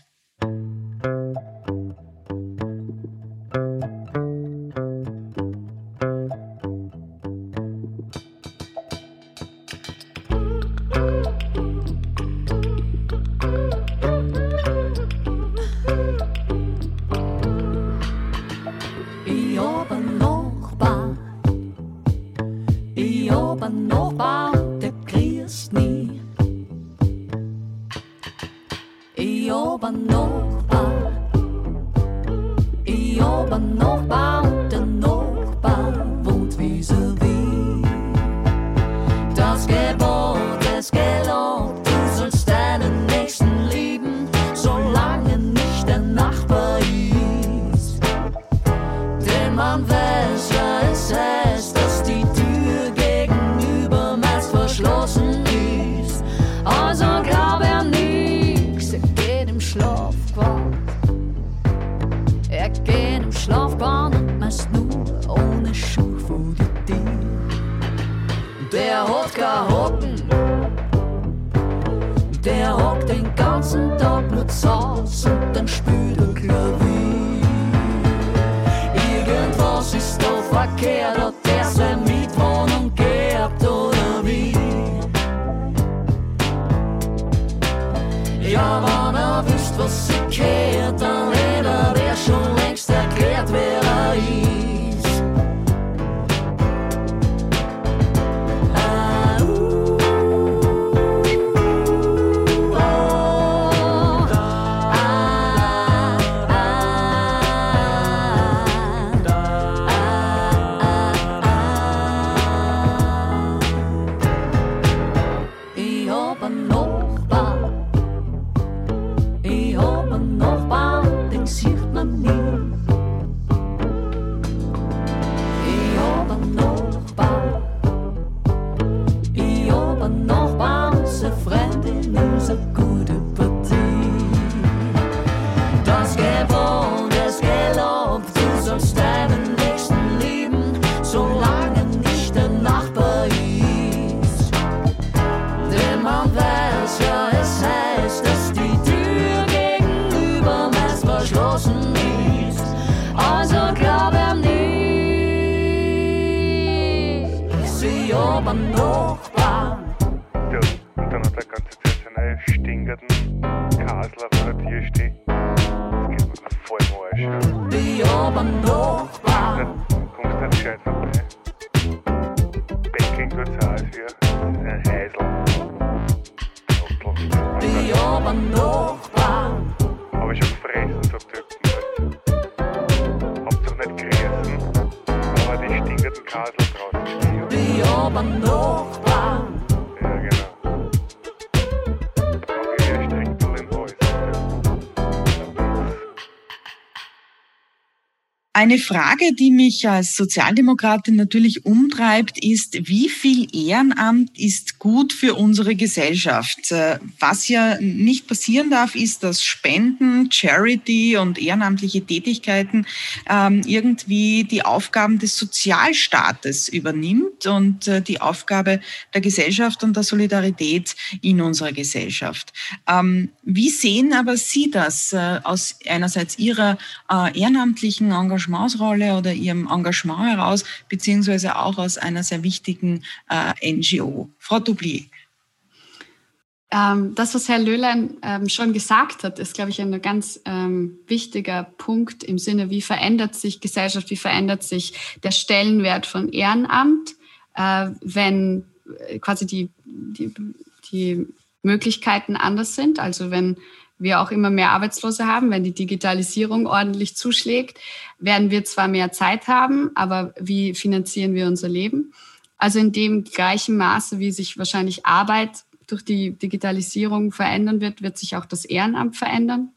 Eine Frage, die mich als Sozialdemokratin natürlich umtreibt, ist, wie viel Ehrenamt ist gut für unsere Gesellschaft? Äh, was ja nicht passieren darf, ist, dass Spenden, Charity und ehrenamtliche Tätigkeiten ähm, irgendwie die Aufgaben des Sozialstaates übernimmt und äh, die Aufgabe der Gesellschaft und der Solidarität in unserer Gesellschaft. Ähm, wie sehen aber Sie das äh, aus einerseits Ihrer ehrenamtlichen Engagement Engagementsrolle oder ihrem Engagement heraus, beziehungsweise auch aus einer sehr wichtigen NGO. Frau Doublier. Ähm, das, was Herr Löhlein ähm, schon gesagt hat, ist, glaube ich, ein ganz ähm, wichtiger Punkt im Sinne, wie verändert sich Gesellschaft, wie verändert sich der Stellenwert von Ehrenamt, äh, wenn äh, quasi die, die, die Möglichkeiten anders sind. Also wenn wir auch immer mehr Arbeitslose haben, wenn die Digitalisierung ordentlich zuschlägt, werden wir zwar mehr Zeit haben, aber wie finanzieren wir unser Leben? Also in dem gleichen Maße, wie sich wahrscheinlich Arbeit durch die Digitalisierung verändern wird, wird sich auch das Ehrenamt verändern.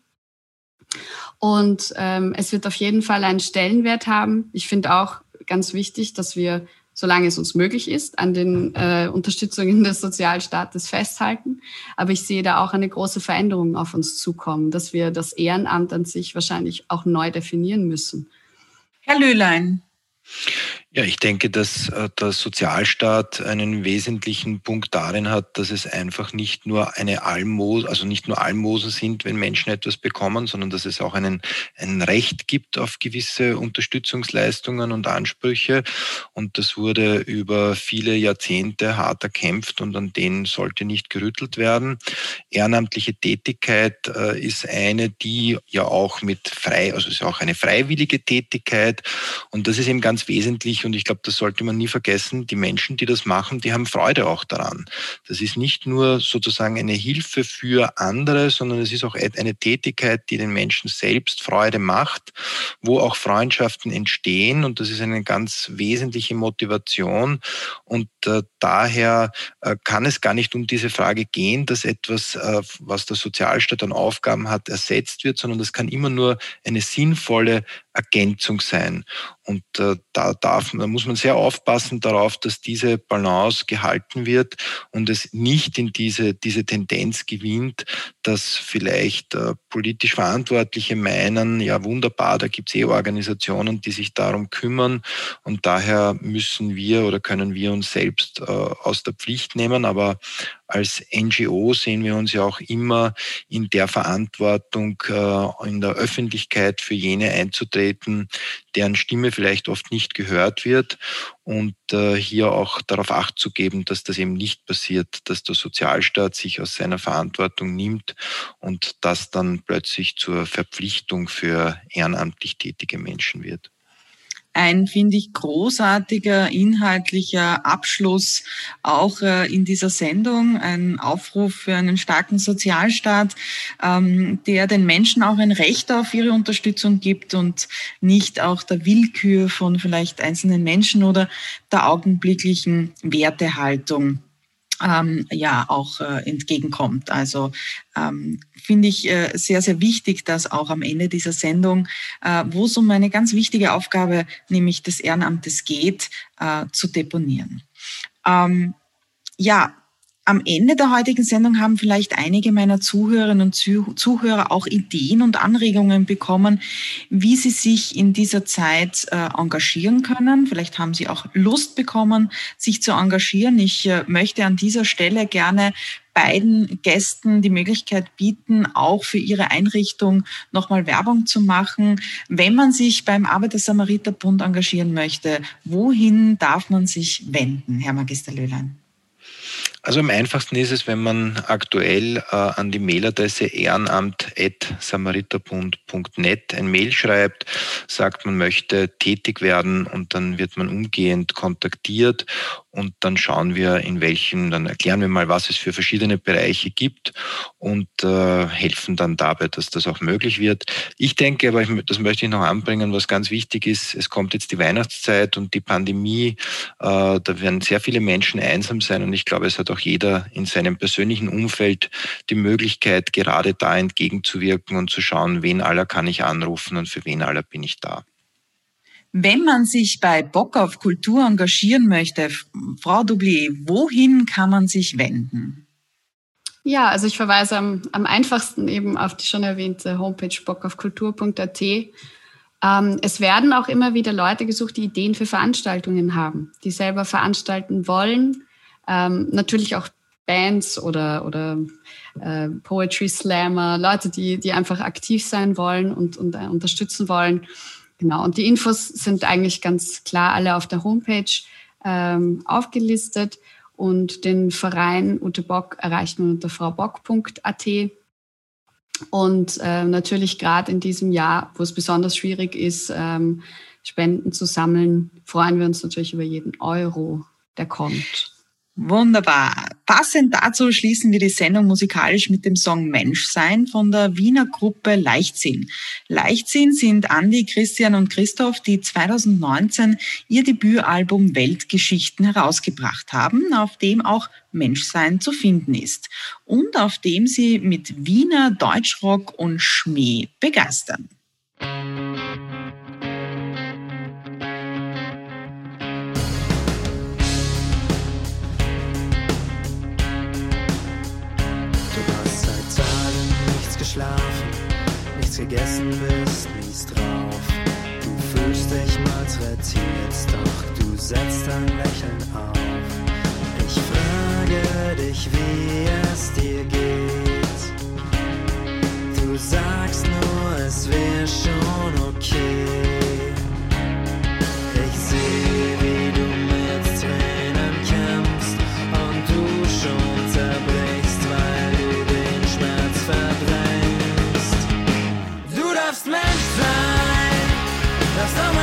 Und ähm, es wird auf jeden Fall einen Stellenwert haben. Ich finde auch ganz wichtig, dass wir, solange es uns möglich ist, an den äh, Unterstützungen des Sozialstaates festhalten. Aber ich sehe da auch eine große Veränderung auf uns zukommen, dass wir das Ehrenamt an sich wahrscheinlich auch neu definieren müssen. Herr Löhlein, ja, ich denke, dass äh, der Sozialstaat einen wesentlichen Punkt darin hat, dass es einfach nicht nur eine Almos, also nicht nur Almosen sind, wenn Menschen etwas bekommen, sondern dass es auch einen, ein Recht gibt auf gewisse Unterstützungsleistungen und Ansprüche. Und das wurde über viele Jahrzehnte hart erkämpft und an denen sollte nicht gerüttelt werden. Ehrenamtliche Tätigkeit äh, ist eine, die ja auch mit frei, also ist auch eine freiwillige Tätigkeit. Und das ist eben ganz wesentlich und ich glaube, das sollte man nie vergessen, die Menschen, die das machen, die haben Freude auch daran. Das ist nicht nur sozusagen eine Hilfe für andere, sondern es ist auch eine Tätigkeit, die den Menschen selbst Freude macht, wo auch Freundschaften entstehen und das ist eine ganz wesentliche Motivation und äh, daher äh, kann es gar nicht um diese Frage gehen, dass etwas, äh, was der Sozialstaat an Aufgaben hat, ersetzt wird, sondern das kann immer nur eine sinnvolle Ergänzung sein. Und äh, da, darf, da muss man sehr aufpassen darauf, dass diese Balance gehalten wird und es nicht in diese, diese Tendenz gewinnt, dass vielleicht äh, politisch Verantwortliche meinen, ja wunderbar, da gibt es eh Organisationen, die sich darum kümmern und daher müssen wir oder können wir uns selbst äh, aus der Pflicht nehmen. Aber als NGO sehen wir uns ja auch immer in der Verantwortung, äh, in der Öffentlichkeit für jene einzutreten, deren Stimme vielleicht oft nicht gehört wird und äh, hier auch darauf acht zu geben, dass das eben nicht passiert, dass der Sozialstaat sich aus seiner Verantwortung nimmt und das dann plötzlich zur Verpflichtung für ehrenamtlich tätige Menschen wird ein, finde ich, großartiger inhaltlicher Abschluss auch äh, in dieser Sendung, ein Aufruf für einen starken Sozialstaat, ähm, der den Menschen auch ein Recht auf ihre Unterstützung gibt und nicht auch der Willkür von vielleicht einzelnen Menschen oder der augenblicklichen Wertehaltung ähm, ja auch äh, entgegenkommt. Also ähm, finde ich äh, sehr, sehr wichtig, dass auch am Ende dieser Sendung, äh, wo es um eine ganz wichtige Aufgabe, nämlich des Ehrenamtes geht, äh, zu deponieren. Ähm, ja, am Ende der heutigen Sendung haben vielleicht einige meiner Zuhörerinnen und Zuhörer auch Ideen und Anregungen bekommen, wie sie sich in dieser Zeit äh, engagieren können. Vielleicht haben sie auch Lust bekommen, sich zu engagieren. Ich äh, möchte an dieser Stelle gerne beiden Gästen die Möglichkeit bieten, auch für ihre Einrichtung nochmal Werbung zu machen. Wenn man sich beim Arbeiter-Samariter-Bund engagieren möchte, wohin darf man sich wenden, Herr Magister Löhlein? Also am einfachsten ist es, wenn man aktuell äh, an die Mailadresse ehrenamt.samariterbund.net ein Mail schreibt, sagt, man möchte tätig werden und dann wird man umgehend kontaktiert und dann schauen wir, in welchen, dann erklären wir mal, was es für verschiedene Bereiche gibt und äh, helfen dann dabei, dass das auch möglich wird. Ich denke, aber ich, das möchte ich noch anbringen, was ganz wichtig ist, es kommt jetzt die Weihnachtszeit und die Pandemie, äh, da werden sehr viele Menschen einsam sein und ich glaube, es hat auch jeder in seinem persönlichen Umfeld die Möglichkeit, gerade da entgegenzuwirken und zu schauen, wen aller kann ich anrufen und für wen aller bin ich da. Wenn man sich bei Bock auf Kultur engagieren möchte, Frau Doublier, wohin kann man sich wenden? Ja, also ich verweise am, am einfachsten eben auf die schon erwähnte Homepage bockaufkultur.at. Ähm, es werden auch immer wieder Leute gesucht, die Ideen für Veranstaltungen haben, die selber veranstalten wollen. Ähm, natürlich auch Bands oder, oder äh, Poetry Slammer, Leute, die, die einfach aktiv sein wollen und, und äh, unterstützen wollen Genau, und die Infos sind eigentlich ganz klar alle auf der Homepage ähm, aufgelistet. Und den Verein Ute Bock erreicht man unter fraubock.at. Und äh, natürlich gerade in diesem Jahr, wo es besonders schwierig ist, ähm, Spenden zu sammeln, freuen wir uns natürlich über jeden Euro, der kommt. Wunderbar. Passend dazu schließen wir die Sendung musikalisch mit dem Song Menschsein von der Wiener Gruppe Leichtsinn. Leichtsinn sind Andi, Christian und Christoph, die 2019 ihr Debütalbum Weltgeschichten herausgebracht haben, auf dem auch Menschsein zu finden ist und auf dem sie mit Wiener Deutschrock und Schmäh begeistern. Gegessen bist, mies drauf. Du fühlst dich malträtiert, doch du setzt ein Lächeln auf. Ich frage dich, wie es dir geht. Du sagst nur, es wäre schon okay. Du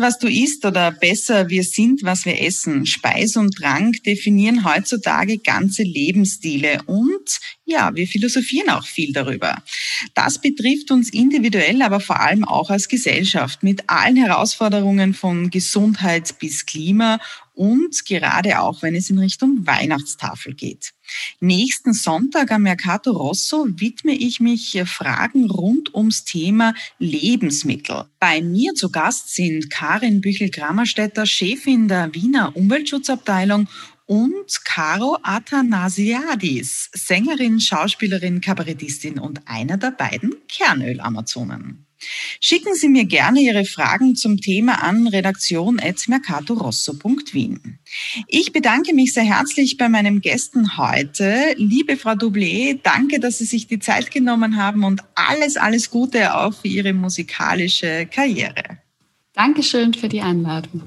bist, was du isst oder besser, wir sind, was wir essen. Speis und Trank definieren heutzutage ganze Lebensstile und ja, wir philosophieren auch viel darüber. Das betrifft uns individuell, aber vor allem auch als Gesellschaft mit allen Herausforderungen von Gesundheit bis Klima und gerade auch, wenn es in Richtung Weihnachtstafel geht. Nächsten Sonntag am Mercato Rosso widme ich mich Fragen rund ums Thema Lebensmittel. Bei mir zu Gast sind Karin Büchel-Grammerstetter, Chefin der Wiener Umweltschutzabteilung und Caro Athanasiadis, Sängerin, Schauspielerin, Kabarettistin und einer der beiden Kernöl-Amazonen. Schicken Sie mir gerne Ihre Fragen zum Thema an redaktion.mercatorosso.wien. Ich bedanke mich sehr herzlich bei meinen Gästen heute. Liebe Frau Doublé, danke, dass Sie sich die Zeit genommen haben und alles, alles Gute auch für Ihre musikalische Karriere. Dankeschön für die Einladung.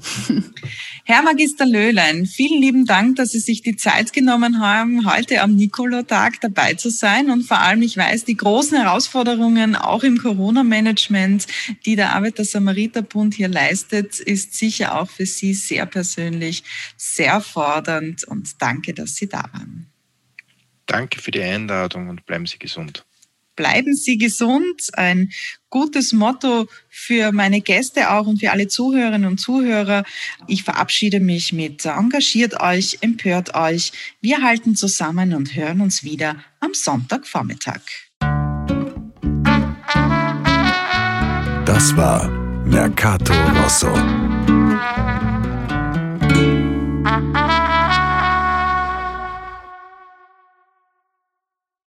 Herr Magister Löhlein, vielen lieben Dank, dass Sie sich die Zeit genommen haben, heute am Nikolotag dabei zu sein. Und vor allem, ich weiß, die großen Herausforderungen auch im Corona-Management, die der Arbeiter-Samariter-Bund hier leistet, ist sicher auch für Sie sehr persönlich sehr fordernd. Und danke, dass Sie da waren. Danke für die Einladung und bleiben Sie gesund bleiben Sie gesund. Ein gutes Motto für meine Gäste auch und für alle Zuhörerinnen und Zuhörer. Ich verabschiede mich mit engagiert euch, empört euch. Wir halten zusammen und hören uns wieder am Sonntagvormittag. Das war Mercato Rosso.